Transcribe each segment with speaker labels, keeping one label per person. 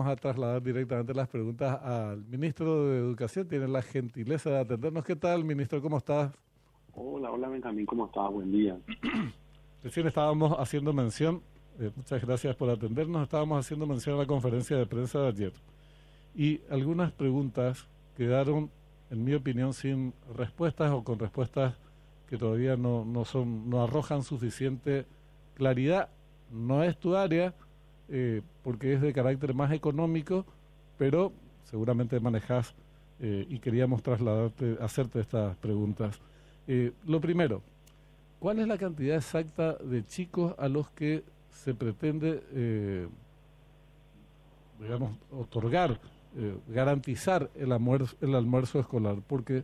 Speaker 1: Vamos a trasladar directamente las preguntas al ministro de Educación. Tiene la gentileza de atendernos. ¿Qué tal, ministro? ¿Cómo estás?
Speaker 2: Hola, hola Benjamín, ¿cómo estás? Buen día.
Speaker 1: Recién estábamos haciendo mención, eh, muchas gracias por atendernos, estábamos haciendo mención a la conferencia de prensa de ayer. Y algunas preguntas quedaron, en mi opinión, sin respuestas o con respuestas que todavía no, no, son, no arrojan suficiente claridad. No es tu área, eh, porque es de carácter más económico, pero seguramente manejas eh, y queríamos trasladarte, hacerte estas preguntas. Eh, lo primero, ¿cuál es la cantidad exacta de chicos a los que se pretende, digamos, otorgar, garantizar el almuerzo, el almuerzo escolar? Porque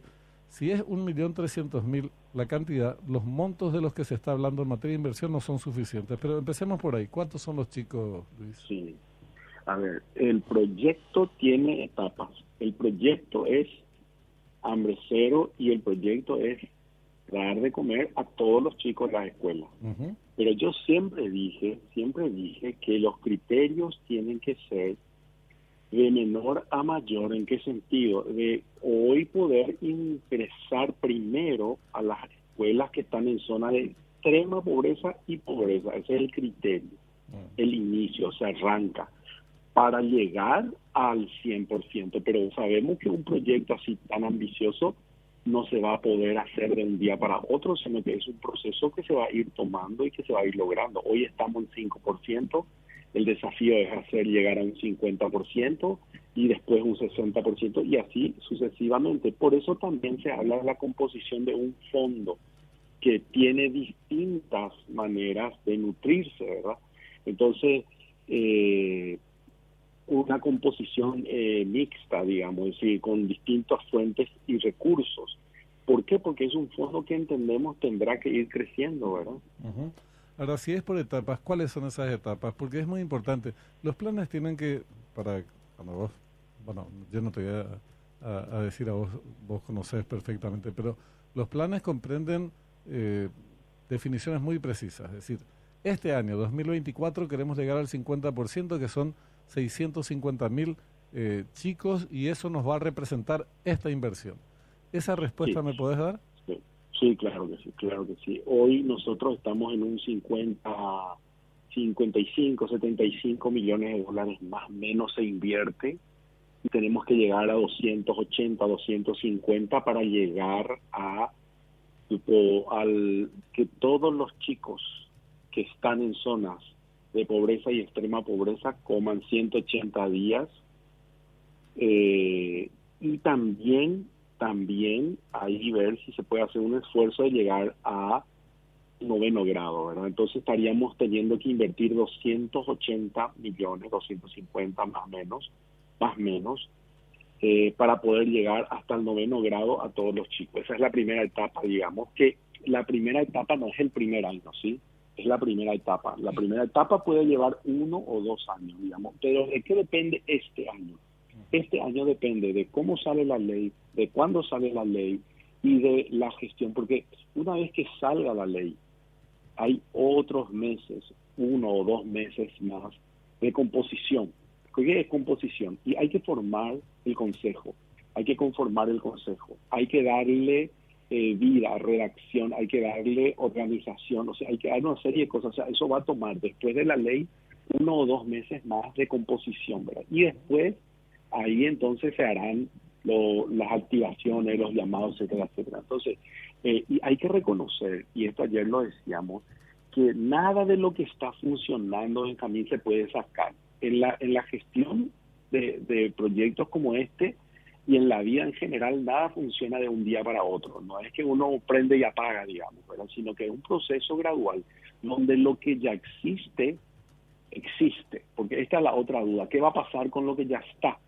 Speaker 1: si es un millón trescientos mil la cantidad, los montos de los que se está hablando en materia de inversión no son suficientes. Pero empecemos por ahí. ¿Cuántos son los chicos, Luis?
Speaker 2: Sí. A ver, el proyecto tiene etapas. El proyecto es hambre cero y el proyecto es dar de comer a todos los chicos en la escuela. Pero yo siempre dije, siempre dije que los criterios tienen que ser de menor a mayor, ¿en qué sentido? De hoy poder ingresar primero a las escuelas que están en zona de extrema pobreza y pobreza, ese es el criterio, mm. el inicio, se arranca para llegar al 100%, pero sabemos que un proyecto así tan ambicioso no se va a poder hacer de un día para otro, sino que es un proceso que se va a ir tomando y que se va a ir logrando. Hoy estamos en 5%, el desafío es hacer llegar a un 50% y después un 60% y así sucesivamente. Por eso también se habla de la composición de un fondo que tiene distintas maneras de nutrirse, ¿verdad? Entonces, eh, una composición eh, mixta, digamos, es decir, con distintas fuentes y recursos. ¿Por qué? Porque es un fondo que entendemos tendrá que ir creciendo, ¿verdad?
Speaker 1: Ahora, si es por etapas, ¿cuáles son esas etapas? Porque es muy importante. Los planes tienen que, para cuando vos, bueno, yo no te voy a, decir a vos, vos conocés perfectamente, pero los planes comprenden eh, definiciones muy precisas. Es decir, este año, 2024, queremos llegar al 50%, que son 650 mil eh, chicos, y eso nos va a representar esta inversión. ¿Esa respuesta me podés dar?
Speaker 2: Sí, claro que sí, claro que sí. Hoy nosotros estamos en un 50, 55, 75 millones de dólares más o menos se invierte y tenemos que llegar a 280, 250 para llegar a al que todos los chicos que están en zonas de pobreza y extrema pobreza coman 180 días eh, y también también ahí ver si se puede hacer un esfuerzo de llegar a noveno grado, ¿verdad? Entonces estaríamos teniendo que invertir 280 millones, 250 más menos, más menos, eh, para poder llegar hasta el noveno grado a todos los chicos. Esa es la primera etapa, digamos, que la primera etapa no es el primer año, ¿sí? Es la primera etapa. La primera etapa puede llevar uno o dos años, digamos, pero ¿de qué depende este año? Este año depende de cómo sale la ley, de cuándo sale la ley y de la gestión, porque una vez que salga la ley, hay otros meses, uno o dos meses más de composición. ¿Qué es composición? Y hay que formar el consejo, hay que conformar el consejo, hay que darle eh, vida, redacción, hay que darle organización, o sea, hay que dar una serie de cosas. O sea, eso va a tomar después de la ley uno o dos meses más de composición, ¿verdad? Y después ahí entonces se harán las activaciones, los llamados, etcétera, etcétera. Entonces, eh, y hay que reconocer, y esto ayer lo decíamos, que nada de lo que está funcionando en Camín se puede sacar. En la, en la gestión de, proyectos como este y en la vida en general, nada funciona de un día para otro. No es que uno prende y apaga, digamos, sino que es un proceso gradual donde lo que ya existe, existe. Porque esta es la otra duda. ¿Qué va a pasar con lo que ya está?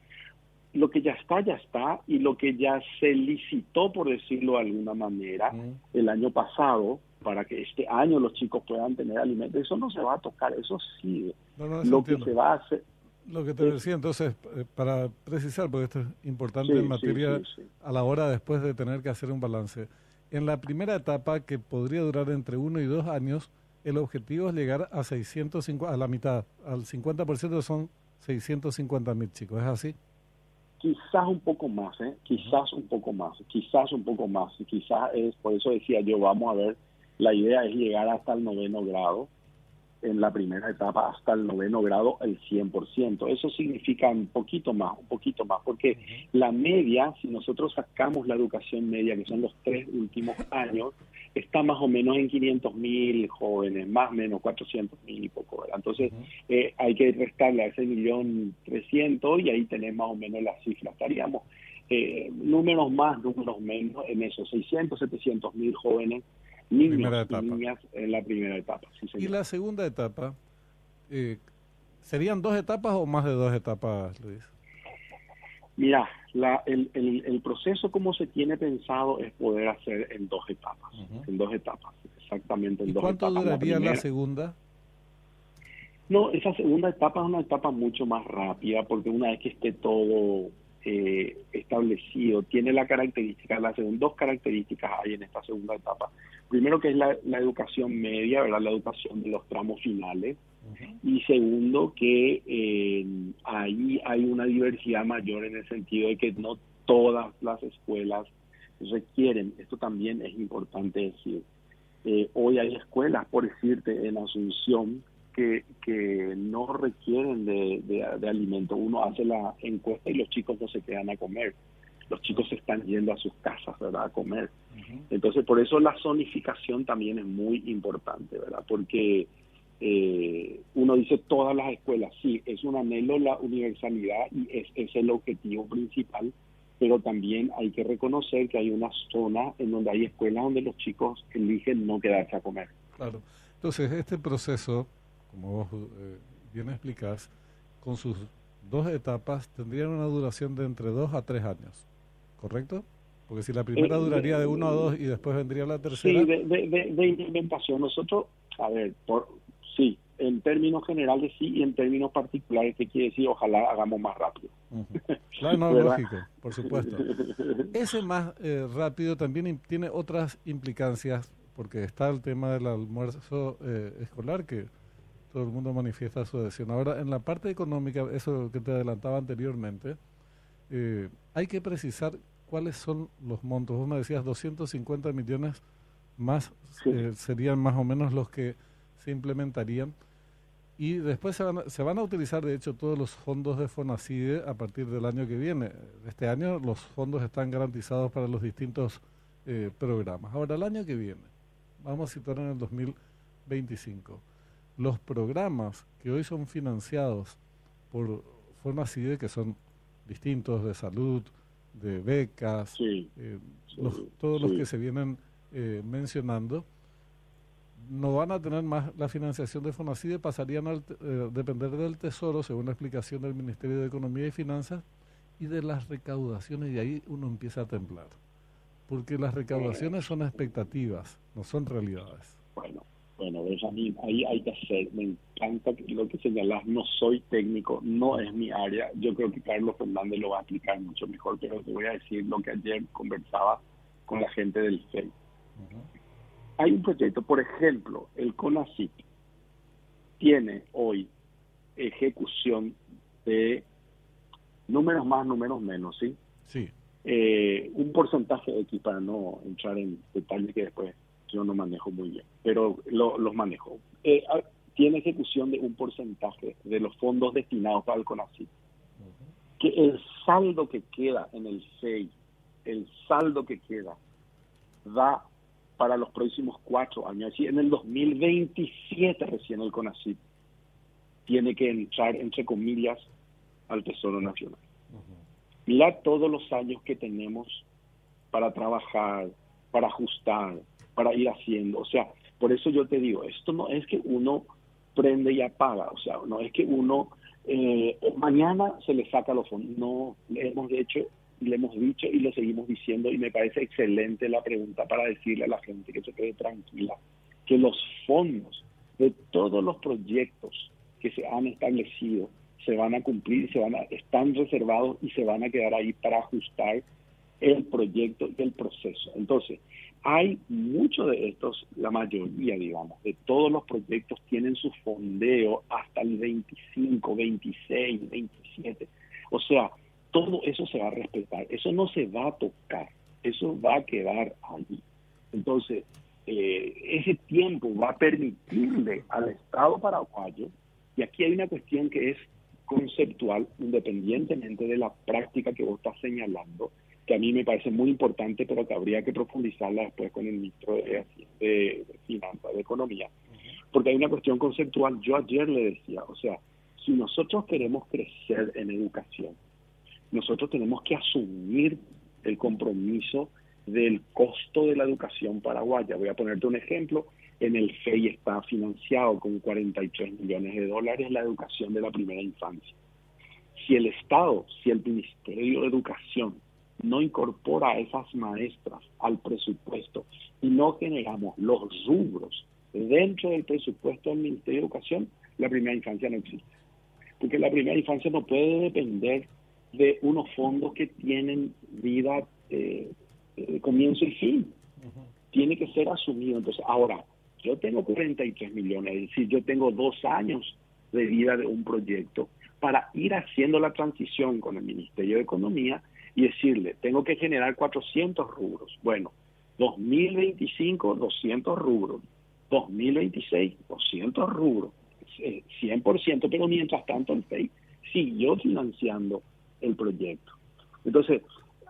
Speaker 2: Lo que ya está, ya está, y lo que ya se licitó, por decirlo de alguna manera, el año pasado, para que este año los chicos puedan tener alimentos, eso no se va a tocar, eso sigue. lo que se va a hacer...
Speaker 1: Lo que te decía entonces, eh, para precisar, porque esto es importante en materia a la hora después de tener que hacer un balance. En la primera etapa, que podría durar entre uno y dos años, el objetivo es llegar a 650, a la mitad, al 50% son 650 mil chicos, ¿es así?
Speaker 2: Quizás un poco más, ¿eh? quizás un poco más, quizás un poco más, quizás es, por eso decía yo, vamos a ver, la idea es llegar hasta el noveno grado, en la primera etapa hasta el noveno grado el 100%. Eso significa un poquito más, un poquito más, porque la media, si nosotros sacamos la educación media, que son los tres últimos años, está más o menos en 500 mil jóvenes, más o menos 400 mil y poco. Entonces eh, hay que restarle a ese millón trescientos y ahí tenemos más o menos la cifra. Estaríamos eh, números más, números menos en esos 600, 700 mil jóvenes niños y niñas en la primera etapa.
Speaker 1: y la segunda etapa, eh, ¿serían dos etapas o más de dos etapas, Luis?
Speaker 2: Mira, la, el, el, proceso como se tiene pensado es poder hacer en dos etapas, en dos etapas, exactamente en
Speaker 1: ¿Y
Speaker 2: dos
Speaker 1: cuánto duraría la, segunda?
Speaker 2: No, esa segunda etapa es una etapa mucho más rápida porque una vez que esté todo eh, establecido, tiene la característica, las dos características hay en esta segunda etapa. Primero que es la, educación media, ¿verdad? la educación de los tramos finales. Y segundo que eh, ahí hay una diversidad mayor en el sentido de que no todas las escuelas requieren, esto también es importante decir, eh, hoy hay escuelas, por decirte, en Asunción, que, no requieren de, de, alimento. Uno hace la encuesta y los chicos no se quedan a comer. Los chicos se están yendo a sus casas, ¿verdad? A comer. Entonces, por eso la zonificación también es muy importante, ¿verdad? Porque eh, uno dice todas las escuelas, sí, es un anhelo la universalidad y es, es el objetivo principal, pero también hay que reconocer que hay una zona en donde hay escuelas donde los chicos eligen no quedarse a comer.
Speaker 1: Claro. Entonces, este proceso como vos eh, bien explicás, con sus dos etapas tendrían una duración de entre dos a tres años, ¿correcto? Porque si la primera eh, duraría de uno a dos y después vendría la tercera.
Speaker 2: Sí, de, de, implementación. Nosotros, a ver, por, sí, en términos generales sí y en términos particulares, ¿qué quiere decir? Ojalá hagamos más rápido.
Speaker 1: Claro, no, lógico, por supuesto. Ese más eh, rápido también tiene otras implicancias, porque está el tema del almuerzo escolar, que todo el mundo manifiesta su adhesión. Ahora, en la parte económica, eso que te adelantaba anteriormente, eh, hay que precisar cuáles son los montos. Vos me decías 250 millones más eh, serían más o menos los que se implementarían. Y después se van, se van a utilizar, de hecho, todos los fondos de FONACIDE a partir del año que viene. Este año los fondos están garantizados para los distintos eh, programas. Ahora, el año que viene, vamos a situar en el 2025 los programas que hoy son financiados por FONACIDE, que son distintos de salud, de becas, eh, todos los que se vienen eh, mencionando, no van a tener más la financiación de FONACIDE, pasarían a eh, depender del Tesoro, según la explicación del Ministerio de Economía y Finanzas, y de las recaudaciones, y ahí uno empieza a temblar. Porque las recaudaciones son expectativas, no son realidades.
Speaker 2: Bueno, bueno, Benjamín, ahí hay que hacer. Me encanta lo que señalas. No soy técnico, no es mi área. Yo creo que Carlos Fernández lo va a explicar mucho mejor, pero te voy a decir lo que ayer conversaba con la gente del FEI. Hay un proyecto, por ejemplo, el CONACYT tiene hoy ejecución de números más, números menos, ¿sí?
Speaker 1: Sí.
Speaker 2: Eh, un porcentaje X para no entrar en detalles que después yo no manejo muy bien, pero los manejo. Eh, ah, tiene ejecución de un porcentaje de los fondos destinados para el CONACYT. Que el saldo que queda en el FEI, el saldo que queda, da para los próximos cuatro años. Así, en el 2027 recién el CONACYT tiene que entrar, entre comillas, al Tesoro Nacional. Mira todos los años que tenemos para trabajar, para ajustar, para ir haciendo. O sea, por eso yo te digo, esto no es que uno prende y apaga, o sea, no es que uno eh, mañana se le saca los fondos. No, le hemos hecho, le hemos dicho y lo seguimos diciendo y me parece excelente la pregunta para decirle a la gente que se quede tranquila, que los fondos de todos los proyectos que se han establecido se van a cumplir, se van a, están reservados y se van a quedar ahí para ajustar el proyecto y el proceso. Entonces, hay muchos de estos, la mayoría, digamos, de todos los proyectos tienen su fondeo hasta el 25, 26, 27. O sea, todo eso se va a respetar, eso no se va a tocar, eso va a quedar allí. Entonces, eh, ese tiempo va a permitirle al Estado paraguayo, y aquí hay una cuestión que es conceptual, independientemente de la práctica que vos estás señalando, que a mí me parece muy importante, pero que habría que profundizarla después con el ministro de, de, Finanzas, de Economía, porque hay una cuestión conceptual. Yo ayer le decía, o sea, si nosotros queremos crecer en educación, nosotros tenemos que asumir el compromiso del costo de la educación paraguaya. Voy a ponerte un ejemplo. En el FEI está financiado con 43 millones de dólares la educación de la primera infancia. Si el Estado, si el Ministerio de Educación no incorpora a esas maestras al presupuesto y no generamos los rubros dentro del presupuesto del Ministerio de Educación, la primera infancia no existe. Porque la primera infancia no puede depender de unos fondos que tienen vida eh, eh comienzo y fin. Tiene que ser asumido. Entonces, ahora, yo tengo 43 millones, es decir, yo tengo dos años de vida de un proyecto para ir haciendo la transición con el Ministerio de Economía y decirle, tengo que generar 400 rubros. Bueno, 2025, 200 rubros. 2026, 200 rubros. 100%, eh, pero mientras tanto el FEI siguió financiando el proyecto. Entonces,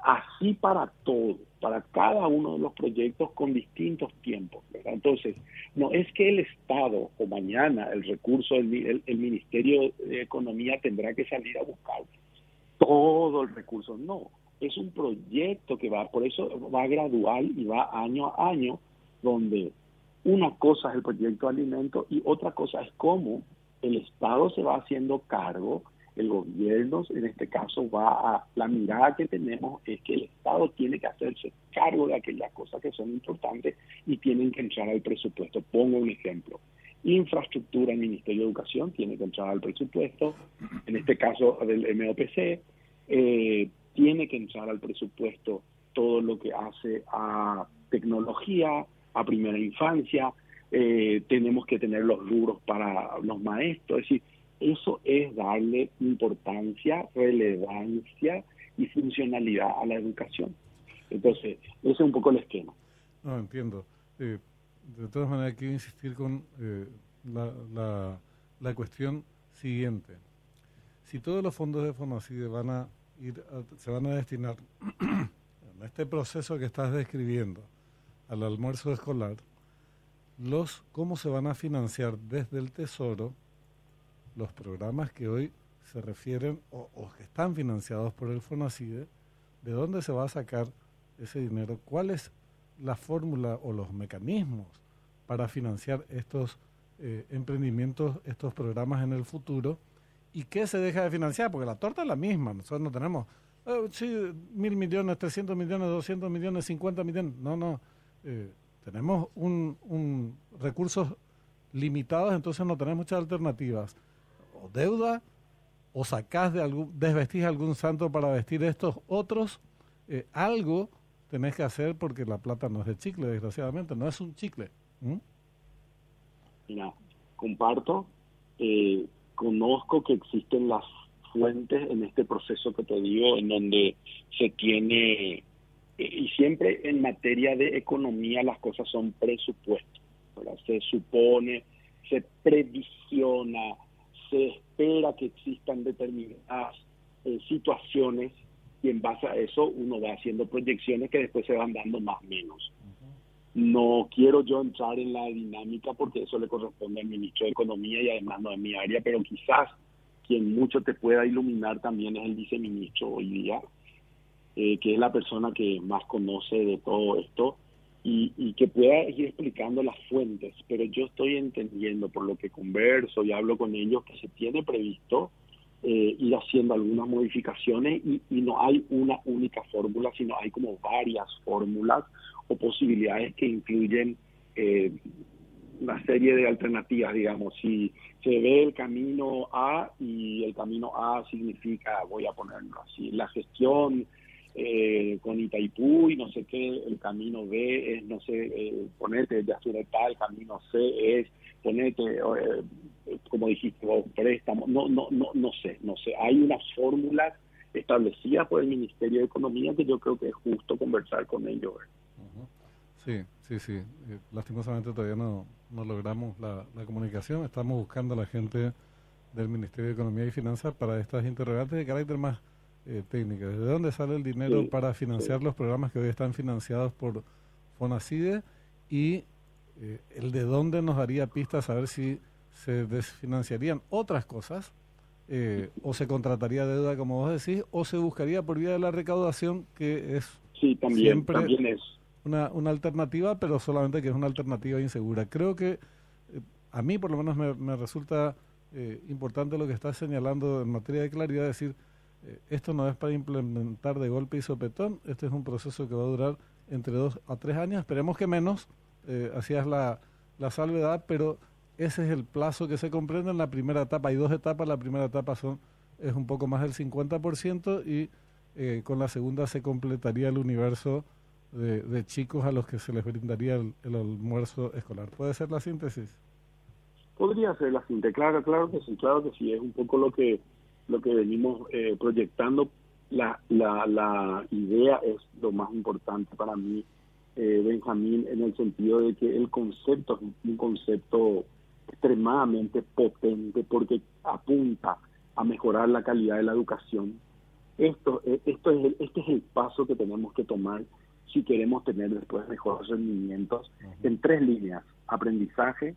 Speaker 2: así para todo, para cada uno de los proyectos con distintos tiempos. Entonces, no es que el Estado o mañana el recurso, el, el Ministerio de Economía tendrá que salir a buscar todo el recurso. No, es un proyecto que va, por eso va gradual y va año a año, donde una cosa es el proyecto de alimento y otra cosa es cómo el Estado se va haciendo cargo, el gobierno en este caso va a, la mirada que tenemos es que el Estado tiene que hacerse cargo de aquellas cosas que son importantes y tienen que entrar al presupuesto. Pongo un ejemplo. Infraestructura, el Ministerio de Educación tiene que entrar al presupuesto, en este caso del MOPC, eh, tiene que entrar al presupuesto todo lo que hace a tecnología, a primera infancia, eh, tenemos que tener los rubros para los maestros, es decir, eso es darle importancia, relevancia y funcionalidad a la educación. Entonces, ese es un poco el esquema.
Speaker 1: No, entiendo. Eh, de todas maneras, quiero insistir con eh, la, la, la cuestión siguiente. Si todos los fondos de Fonacide van a se van a destinar en este proceso que estás describiendo al almuerzo escolar, los cómo se van a financiar desde el Tesoro los programas que hoy se refieren o, que están financiados por el FONACIDE, de dónde se va a sacar ese dinero, cuál es la fórmula o los mecanismos para financiar estos eh, emprendimientos, estos programas en el futuro ¿Y qué se deja de financiar? Porque la torta es la misma. Nosotros no tenemos, eh, sí, mil millones, trescientos millones, doscientos millones, cincuenta millones. No, no. Eh, tenemos un, recursos limitados, entonces no tenemos muchas alternativas. O deuda, o sacás de algún, desvestís algún santo para vestir estos otros. Eh, algo tenés que hacer porque la plata no es de chicle, desgraciadamente, no es un chicle.
Speaker 2: Mira, comparto. Eh, conozco que existen las fuentes en este proceso que te digo, en donde se tiene, eh, y siempre en materia de economía las cosas son presupuestos, se supone, se previsiona, se espera que existan determinadas eh, situaciones y en base a eso uno va haciendo proyecciones que después se van dando más o menos. No quiero yo entrar en la dinámica porque eso le corresponde al ministro de Economía y además no es mi área, pero quizás quien mucho te pueda iluminar también es el viceministro hoy día, eh, que es la persona que más conoce de todo esto y, y, que pueda ir explicando las fuentes. Pero yo estoy entendiendo por lo que converso y hablo con ellos que se tiene previsto eh, ir haciendo algunas modificaciones y, no hay una única fórmula, sino hay como varias fórmulas o posibilidades que incluyen eh, una serie de alternativas, digamos, si se ve el camino A y el camino A significa, voy a ponerlo así, la gestión eh, con Itaipú y no sé qué, el camino B es, no sé, eh, ponete de tal, camino C es, ponete, eh, como dijiste préstamo, no, no, no, no sé, no sé. Hay una fórmula establecida por el Ministerio de Economía que yo creo que es justo conversar con ellos.
Speaker 1: Sí, sí, sí. Eh, lastimosamente todavía no, no logramos la, la comunicación. Estamos buscando a la gente del Ministerio de Economía y Finanzas para estas interrogantes de carácter más eh, técnica. ¿De dónde sale el dinero para financiar los programas que hoy están financiados por FONACIDE? Y eh, el de dónde nos daría pistas a ver si se desfinanciarían otras cosas, eh, o se contrataría deuda, como vos decís, o se buscaría por vía de la recaudación, que es
Speaker 2: sí, también, siempre también es.
Speaker 1: Una, una alternativa, pero solamente que es una alternativa insegura. Creo que a mí por lo menos me, me resulta importante lo que estás señalando en materia de claridad, decir, eh, esto no es para implementar de golpe y sopetón, este es un proceso que va a durar entre dos a tres años, esperemos que menos, eh, así es la, la salvedad, pero ese es el plazo que se comprende en la primera etapa. Hay dos etapas, la primera etapa son es un poco más del 50% y eh, con la segunda se completaría el universo de, de, chicos a los que se les brindaría el, el, almuerzo escolar. ¿Puede ser la síntesis?
Speaker 2: Podría ser la síntesis, claro, claro que sí, claro que sí, es un poco lo que lo que venimos eh, proyectando. La, la, la idea es lo más importante para mí, eh, Benjamín, en el sentido de que el concepto es un concepto extremadamente potente porque apunta a mejorar la calidad de la educación. Esto, eh, esto es este es el paso que tenemos que tomar si queremos tener después mejores rendimientos en tres líneas, aprendizaje,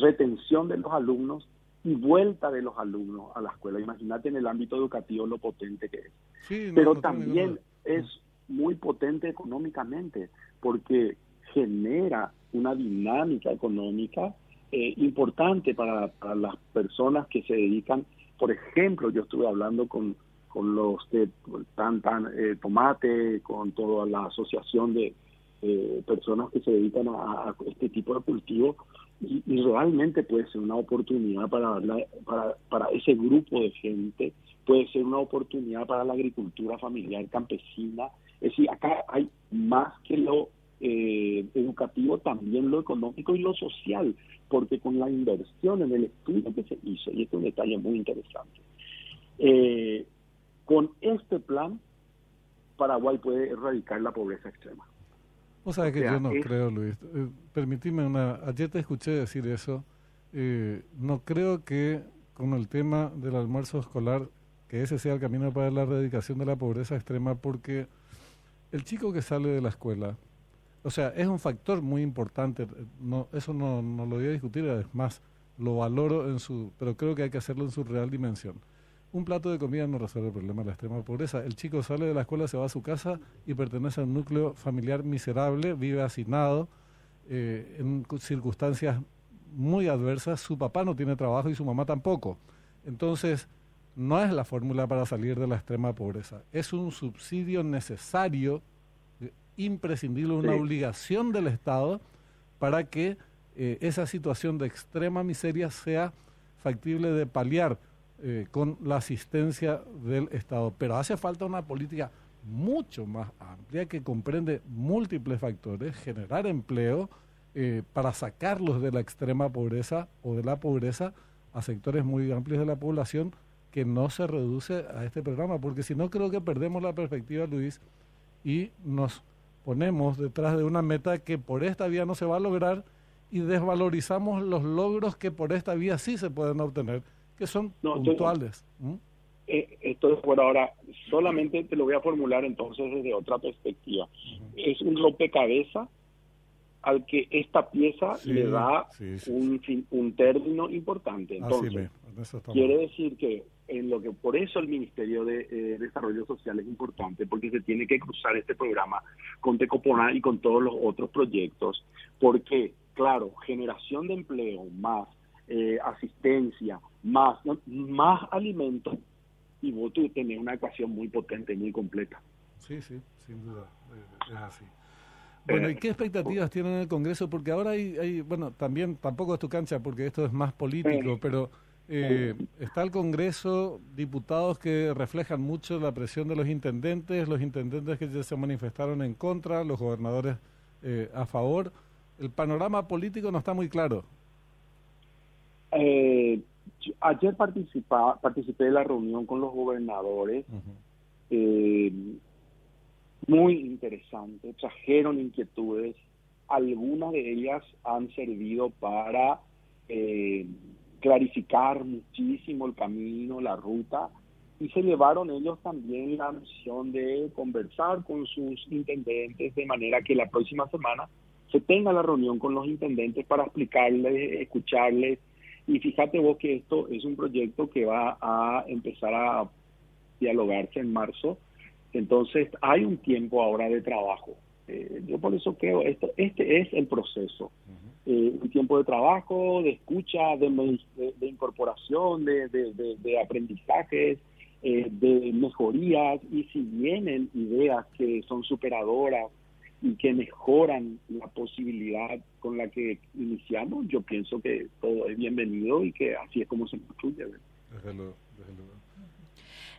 Speaker 2: retención de los alumnos y vuelta de los alumnos a la escuela. Imagínate en el ámbito educativo lo potente que es. Pero también es muy potente económicamente porque genera una dinámica económica eh, importante para, las personas que se dedican. Por ejemplo, yo estuve hablando con, con los que tan, tan eh, tomate, con toda la asociación de eh, personas que se dedican a, a, este tipo de cultivo y, realmente puede ser una oportunidad para, para, para ese grupo de gente, puede ser una oportunidad para la agricultura familiar campesina. Es decir, acá hay más que lo eh, educativo, también lo económico y lo social, porque con la inversión en el estudio que se hizo, y este es un detalle muy interesante, eh, con este plan, Paraguay puede erradicar la pobreza extrema.
Speaker 1: O sea que yo no creo, Luis. Eh, permitime una... Ayer te escuché decir eso. Eh, no creo que con el tema del almuerzo escolar, que ese sea el camino para la erradicación de la pobreza extrema, porque el chico que sale de la escuela, o sea, es un factor muy importante. No, eso no, no lo voy a discutir, además lo valoro en su... Pero creo que hay que hacerlo en su real dimensión un plato de comida no resuelve el problema de la extrema pobreza. El chico sale de la escuela, se va a su casa y pertenece a un núcleo familiar miserable, vive asignado eh, en circunstancias muy adversas. Su papá no tiene trabajo y su mamá tampoco. Entonces, no es la fórmula para salir de la extrema pobreza. Es un subsidio necesario, imprescindible, una obligación del Estado para que eh, esa situación de extrema miseria sea factible de paliar eh, con la asistencia del Estado. Pero hace falta una política mucho más amplia que comprende múltiples factores, generar empleo eh, para sacarlos de la extrema pobreza o de la pobreza a sectores muy amplios de la población que no se reduce a este programa, porque si no creo que perdemos la perspectiva, Luis, y nos ponemos detrás de una meta que por esta vía no se va a lograr y desvalorizamos los logros que por esta vía sí se pueden obtener que son puntuales.
Speaker 2: Eh, esto es por ahora, solamente te lo voy a formular entonces desde otra perspectiva. Es un rompecabezas al que esta pieza le da un, un término importante. Entonces, quiere decir que en lo que por eso el Ministerio de eh, Desarrollo Social es importante, porque se tiene que cruzar este programa con Tecopona y con todos los otros proyectos, porque, claro, generación de empleo más eh, asistencia, más, más alimento, y vos tenés una ecuación muy potente, muy completa.
Speaker 1: Sí, sí, sin duda, eh, es así. Bueno, ¿y qué expectativas tienen en el Congreso? Porque ahora hay, hay, bueno, también tampoco es tu cancha porque esto es más político, pero eh, está el Congreso, diputados que reflejan mucho la presión de los intendentes, los intendentes que ya se manifestaron en contra, los gobernadores eh, a favor. El panorama político no está muy claro.
Speaker 2: Eh, ayer participé de la reunión con los gobernadores. muy interesante, trajeron inquietudes. Algunas de ellas han servido para clarificar muchísimo el camino, la ruta, y se llevaron ellos también la misión de conversar con sus intendentes de manera que la próxima semana se tenga la reunión con los intendentes para explicarles, escucharles, y fíjate vos que esto es un proyecto que va a empezar a dialogarse en marzo, entonces hay un tiempo ahora de trabajo. Eh, yo por eso creo, esto, este es el proceso. Eh, un tiempo de trabajo, de escucha, de, de, incorporación, de, de aprendizajes, eh, de mejorías, y si vienen ideas que son superadoras y que mejoran la posibilidad con la que iniciamos, yo pienso que todo es bienvenido y que así es como se construye.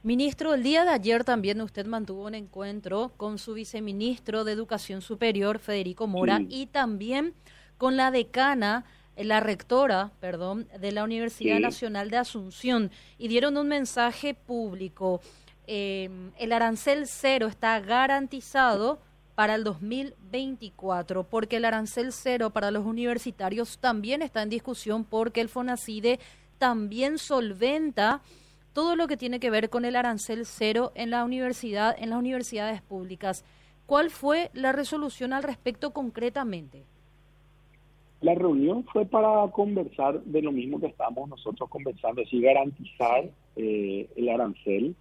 Speaker 3: Ministro, el día de ayer también usted mantuvo un encuentro con su viceministro de Educación Superior, Federico Mora, y también con la decana, eh, la rectora, perdón, de la Universidad Nacional de Asunción y dieron un mensaje público. Em, el arancel cero está garantizado para el 2024, porque el arancel cero para los universitarios también está en discusión porque el FONACIDE también solventa todo lo que tiene que ver con el arancel cero en la universidad, en las universidades públicas. ¿Cuál fue la resolución al respecto concretamente?
Speaker 2: La reunión fue para conversar de lo mismo que estamos nosotros conversando, es decir, garantizar eh, el arancel,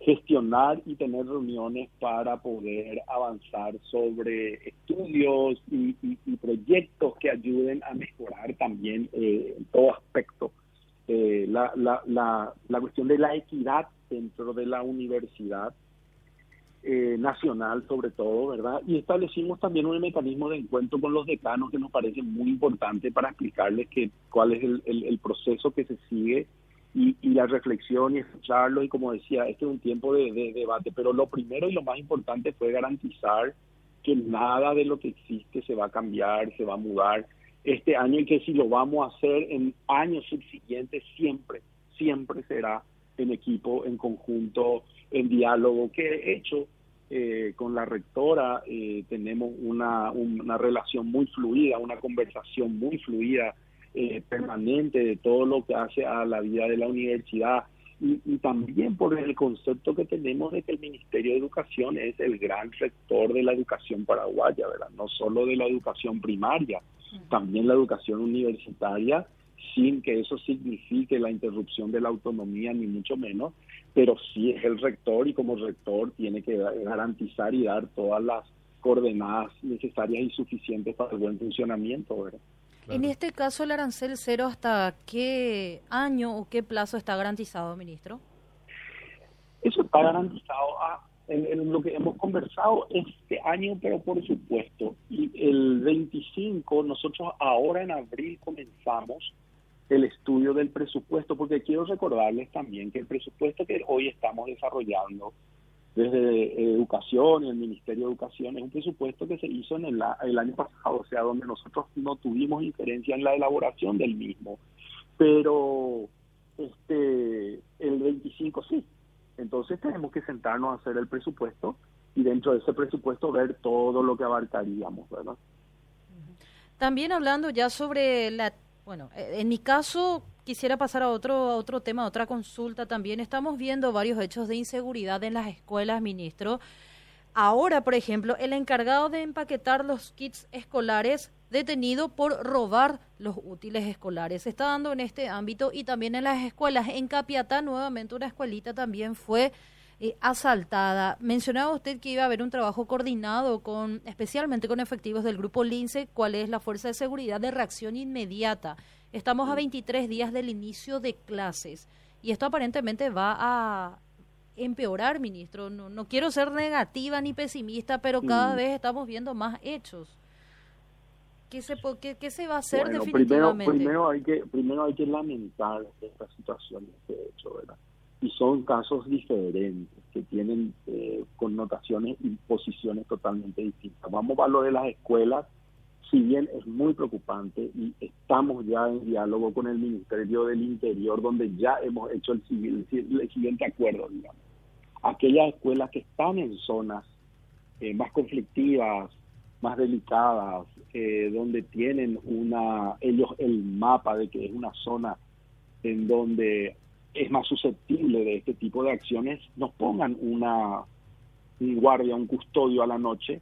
Speaker 2: gestionar y tener reuniones para poder avanzar sobre estudios y, proyectos que ayuden a mejorar también eh, todo aspecto eh, la, la, la, la cuestión de la equidad dentro de la universidad eh, nacional sobre todo, ¿verdad? Y establecimos también un mecanismo de encuentro con los decanos que nos parece muy importante para explicarles que, cuál es el, el, proceso que se sigue y, y, la reflexión y escucharlo. Y como decía, este es un tiempo de, de, debate, pero lo primero y lo más importante fue garantizar que nada de lo que existe se va a cambiar, se va a mudar este año y que si lo vamos a hacer en años subsiguientes siempre, siempre será en equipo, en conjunto, en diálogo, que he hecho eh, con la rectora eh, tenemos una, una relación muy fluida, una conversación muy fluida, eh, permanente de todo lo que hace a la vida de la universidad y, también por el concepto que tenemos de que el Ministerio de Educación es el gran rector de la educación paraguaya, ¿verdad? No solo de la educación primaria, también la educación universitaria sin que eso signifique la interrupción de la autonomía, ni mucho menos, pero sí es el rector y como rector tiene que garantizar y dar todas las coordenadas necesarias y suficientes para el buen funcionamiento. ¿verdad?
Speaker 3: En este caso, el arancel cero, ¿hasta qué año o qué plazo está garantizado, ministro?
Speaker 2: Eso está garantizado a, en, lo que hemos conversado este año, pero por supuesto. Y el 25, nosotros ahora en abril comenzamos el estudio del presupuesto, porque quiero recordarles también que el presupuesto que hoy estamos desarrollando desde Educación y el Ministerio de Educación es un presupuesto que se hizo en el, el año pasado, o sea, donde nosotros no tuvimos injerencia en la elaboración del mismo, pero este el 25 sí. Entonces tenemos que sentarnos a hacer el presupuesto y dentro de ese presupuesto ver todo lo que abarcaríamos, ¿verdad?
Speaker 3: También hablando ya sobre la bueno, eh, en mi caso quisiera pasar a otro, a otro tema, a otra consulta también. Estamos viendo varios hechos de inseguridad en las escuelas, ministro. Ahora, por ejemplo, el encargado de empaquetar los kits escolares detenido por robar los útiles escolares. Se está dando en este ámbito y también en las escuelas. En Capiatá, nuevamente, una escuelita también fue eh, asaltada. Mencionaba usted que iba a haber un trabajo coordinado con, especialmente con efectivos del grupo LINCE, cuál es la Fuerza de Seguridad de Reacción Inmediata. Estamos a 23 días del inicio de clases y esto aparentemente va a empeorar, ministro. No, no quiero ser negativa ni pesimista, pero cada vez estamos viendo más hechos. ¿Qué se, qué, qué se va a hacer
Speaker 2: Bueno,
Speaker 3: definitivamente?
Speaker 2: Primero, primero, hay que, primero hay que lamentar esta situación, este hecho, ¿verdad? Y son casos diferentes, que tienen eh, connotaciones y posiciones totalmente distintas. Vamos a lo de las escuelas, si bien es muy preocupante y estamos ya en diálogo con el Ministerio del Interior, donde ya hemos hecho el, civil- el siguiente acuerdo, digamos. Aquellas escuelas que están en zonas eh, más conflictivas, más delicadas, eh, donde tienen una ellos el mapa de que es una zona en donde es más susceptible de este tipo de acciones, nos pongan una un guardia, un custodio a la noche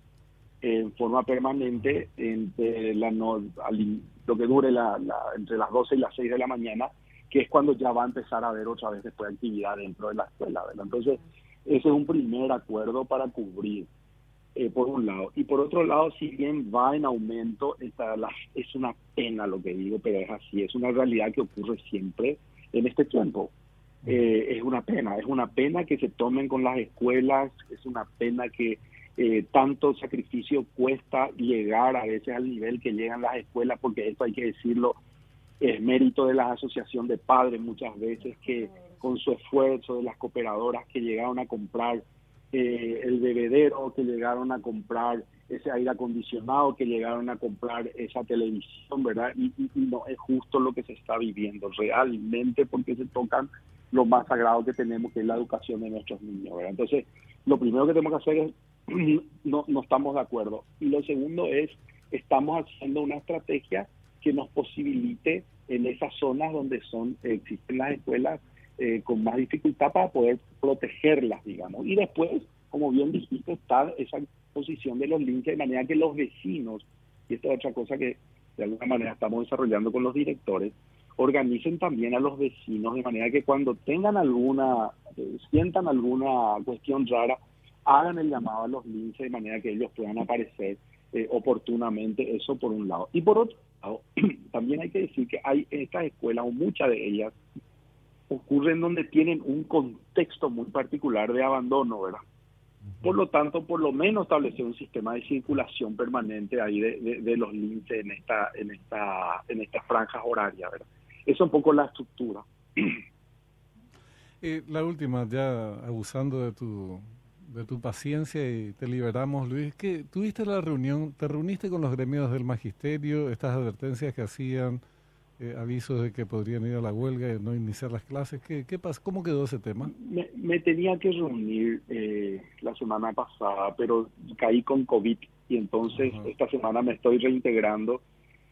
Speaker 2: en forma permanente entre la no- al- lo que dure la, la- entre las 12 y las 6 de la mañana, que es cuando ya va a empezar a haber otra vez después actividad dentro de la escuela. ¿verdad? Entonces, ese es un primer acuerdo para cubrir, eh, por un lado. Y por otro lado, si bien va en aumento, esta, la- es una pena lo que digo, pero es así, es una realidad que ocurre siempre en este tiempo. Eh, es una pena, es una pena que se tomen con las escuelas, es una pena que eh, tanto sacrificio cuesta llegar a veces al nivel que llegan las escuelas, porque esto hay que decirlo, es mérito de la asociación de padres muchas veces que con su esfuerzo de las cooperadoras que llegaron a comprar eh, el bebedero, que llegaron a comprar ese aire acondicionado, que llegaron a comprar esa televisión, ¿verdad? Y, y- y no es justo lo que se está viviendo realmente porque se tocan lo más sagrado que tenemos, que es la educación de nuestros niños, ¿verdad? Entonces, lo primero que tenemos que hacer es, no, no estamos de acuerdo. Y lo segundo es, estamos haciendo una estrategia que nos posibilite en esas zonas donde son existen las escuelas eh, con más dificultad para poder protegerlas, digamos. Y después, como bien dijiste, está esa posición de los links de manera que los vecinos, y esta es otra cosa que de alguna manera estamos desarrollando con los directores, organicen también a los vecinos de manera que cuando tengan alguna, eh, sientan alguna cuestión rara, hagan el llamado a los links de manera que ellos puedan aparecer eh, oportunamente, eso por un lado. Y por otro lado, también hay que decir que hay estas escuelas, o muchas de ellas, ocurren donde tienen un contexto muy particular de abandono, ¿verdad? Por lo tanto, por lo menos establecer un sistema de circulación permanente ahí de, de- de los links en esta, en esta, en estas franjas horarias, ¿verdad? Esa es un poco la estructura.
Speaker 1: Eh, la última, ya abusando de tu, de tu paciencia y te liberamos, Luis, que tuviste la reunión, te reuniste con los gremios del magisterio, estas advertencias que hacían, eh, avisos de que podrían ir a la huelga y no iniciar las clases, ¿qué, qué pasa? ¿Cómo quedó ese tema?
Speaker 2: Me, me tenía que reunir eh, la semana pasada, pero caí con COVID y entonces
Speaker 1: Ajá.
Speaker 2: esta semana me estoy reintegrando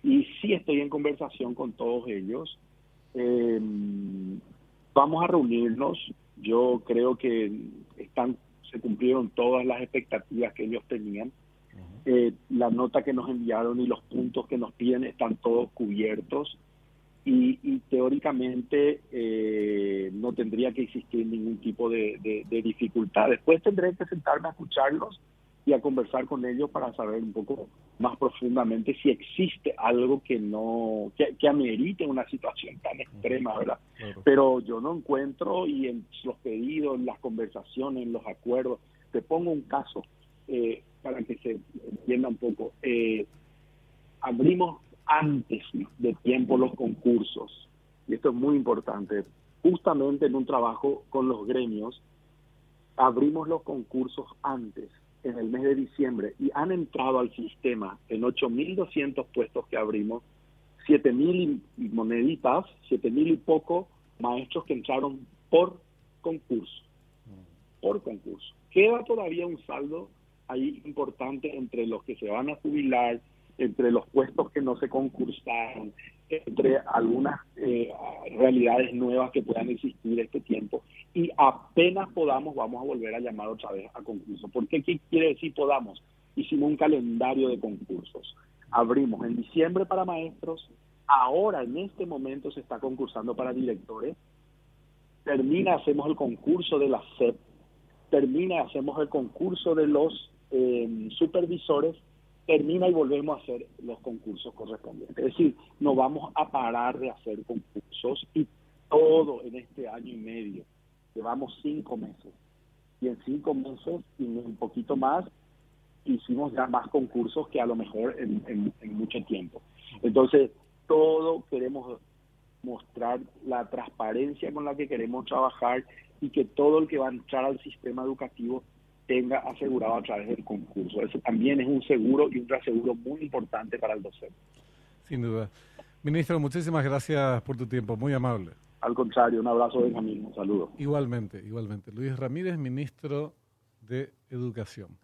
Speaker 2: y sí estoy en conversación con todos ellos. Eh, vamos a reunirnos. Yo creo que están se cumplieron todas las expectativas que ellos tenían. Eh, la nota que nos enviaron y los puntos que nos piden están todos cubiertos y, y teóricamente eh, no tendría que existir ningún tipo de, de- de dificultad. Después tendré que sentarme a escucharlos y a conversar con ellos para saber un poco más profundamente si existe algo que no que, que amerite una situación tan extrema, ¿verdad?
Speaker 1: Claro.
Speaker 2: pero yo no encuentro y en los pedidos, en las conversaciones, en los acuerdos, te pongo un caso eh, para que se entienda un poco. Eh, abrimos antes de tiempo los concursos, y esto es muy importante, justamente en un trabajo con los gremios, abrimos los concursos antes, en el mes de diciembre, y han entrado al sistema en 8.200 puestos que abrimos, 7.000 y moneditas, 7.000 y poco maestros que entraron por concurso, por concurso. Queda todavía un saldo ahí importante entre los que se van a jubilar, entre los puestos que no se concursaron, entre algunas eh, realidades nuevas que puedan existir este tiempo y apenas podamos vamos a volver a llamar otra vez a concurso. ¿Por qué? ¿Qué quiere decir podamos? Hicimos un calendario de concursos. Abrimos en diciembre para maestros, ahora en este momento se está concursando para directores, termina, hacemos el concurso de la SEP, termina, hacemos el concurso de los eh, supervisores, termina y volvemos a hacer los concursos correspondientes. Es decir, no vamos a parar de hacer concursos y todo en este año y medio. Llevamos cinco meses. Y en cinco meses y un poquito más hicimos ya más concursos que a lo mejor en, mucho tiempo. Entonces, todo queremos mostrar la transparencia con la que queremos trabajar y que todo el que va a entrar al sistema educativo tenga asegurado a través del concurso. Eso también es un seguro y un reaseguro muy importante para el docente.
Speaker 1: Sin duda. Ministro, muchísimas gracias por tu tiempo, muy amable.
Speaker 2: Al contrario, un abrazo, Benjamín, un saludo.
Speaker 1: Igualmente, igualmente. Luis Ramírez, ministro de Educación.